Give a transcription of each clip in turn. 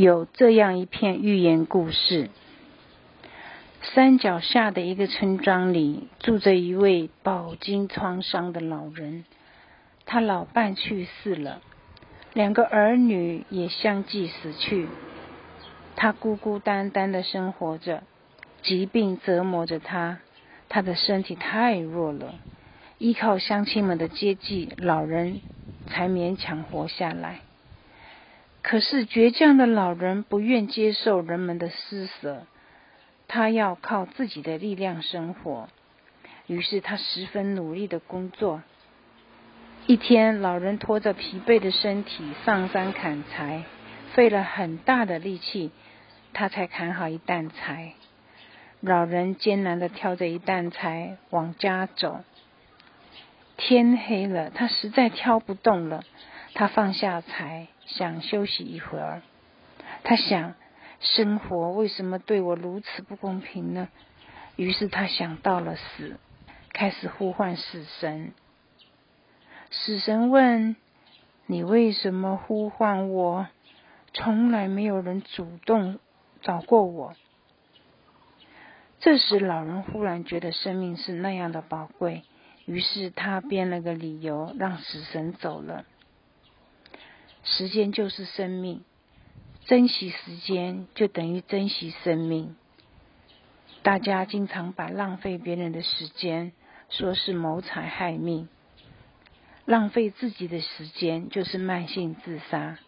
有这样一片寓言故事：山脚下的一个村庄里，住着一位饱经创伤的老人。他老伴去世了，两个儿女也相继死去，他孤孤单单的生活着，疾病折磨着他，他的身体太弱了，依靠乡亲们的接济，老人才勉强活下来。可是倔强的老人不愿接受人们的施舍，他要靠自己的力量生活，于是他十分努力的工作。一天，老人拖着疲惫的身体上山砍柴，费了很大的力气，他才砍好一担柴。老人艰难地挑着一担柴往家走。天黑了，他实在挑不动了，他放下柴，想休息一会儿。他想，生活为什么对我如此不公平呢？于是他想到了死，开始呼唤死神。死神问：“你为什么呼唤我？从来没有人主动找过我。”这时，老人忽然觉得生命是那样的宝贵，于是他编了个理由让死神走了。时间就是生命，珍惜时间就等于珍惜生命。大家经常把浪费别人的时间说是谋财害命。浪费自己的时间就是慢性自杀，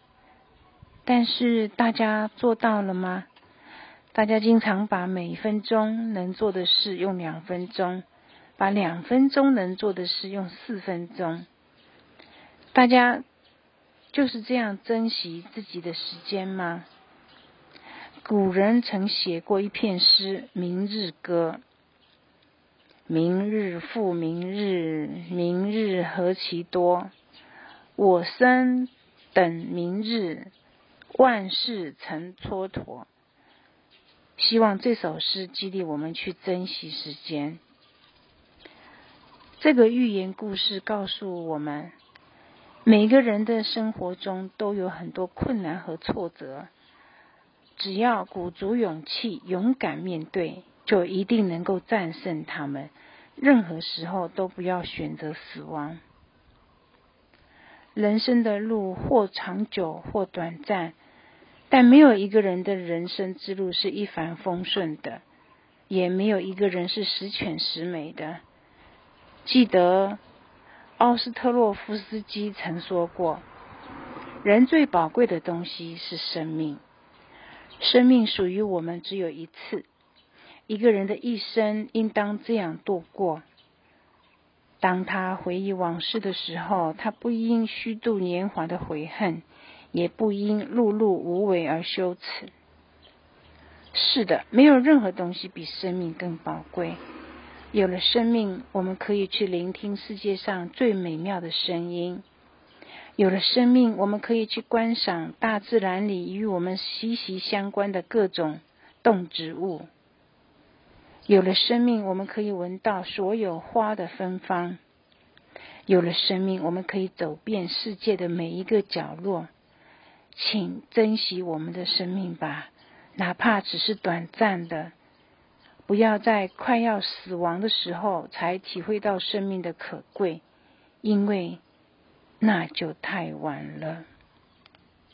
但是大家做到了吗？大家经常把每一分钟能做的事用两分钟，把两分钟能做的事用四分钟。大家就是这样珍惜自己的时间吗？古人曾写过一篇诗《明日歌》。明日复明日，明日何其多！我生等明日，万事成蹉跎。希望这首诗激励我们去珍惜时间。这个寓言故事告诉我们，每个人的生活中都有很多困难和挫折，只要鼓足勇气，勇敢面对。就一定能够战胜他们。任何时候都不要选择死亡。人生的路或长久或短暂，但没有一个人的人生之路是一帆风顺的，也没有一个人是十全十美的。记得奥斯特洛夫斯基曾说过：“人最宝贵的东西是生命，生命属于我们只有一次。”一个人的一生应当这样度过。当他回忆往事的时候，他不因虚度年华的悔恨，也不因碌碌无为而羞耻。是的，没有任何东西比生命更宝贵。有了生命，我们可以去聆听世界上最美妙的声音；有了生命，我们可以去观赏大自然里与我们息息相关的各种动植物。有了生命，我们可以闻到所有花的芬芳；有了生命，我们可以走遍世界的每一个角落。请珍惜我们的生命吧，哪怕只是短暂的。不要在快要死亡的时候才体会到生命的可贵，因为那就太晚了。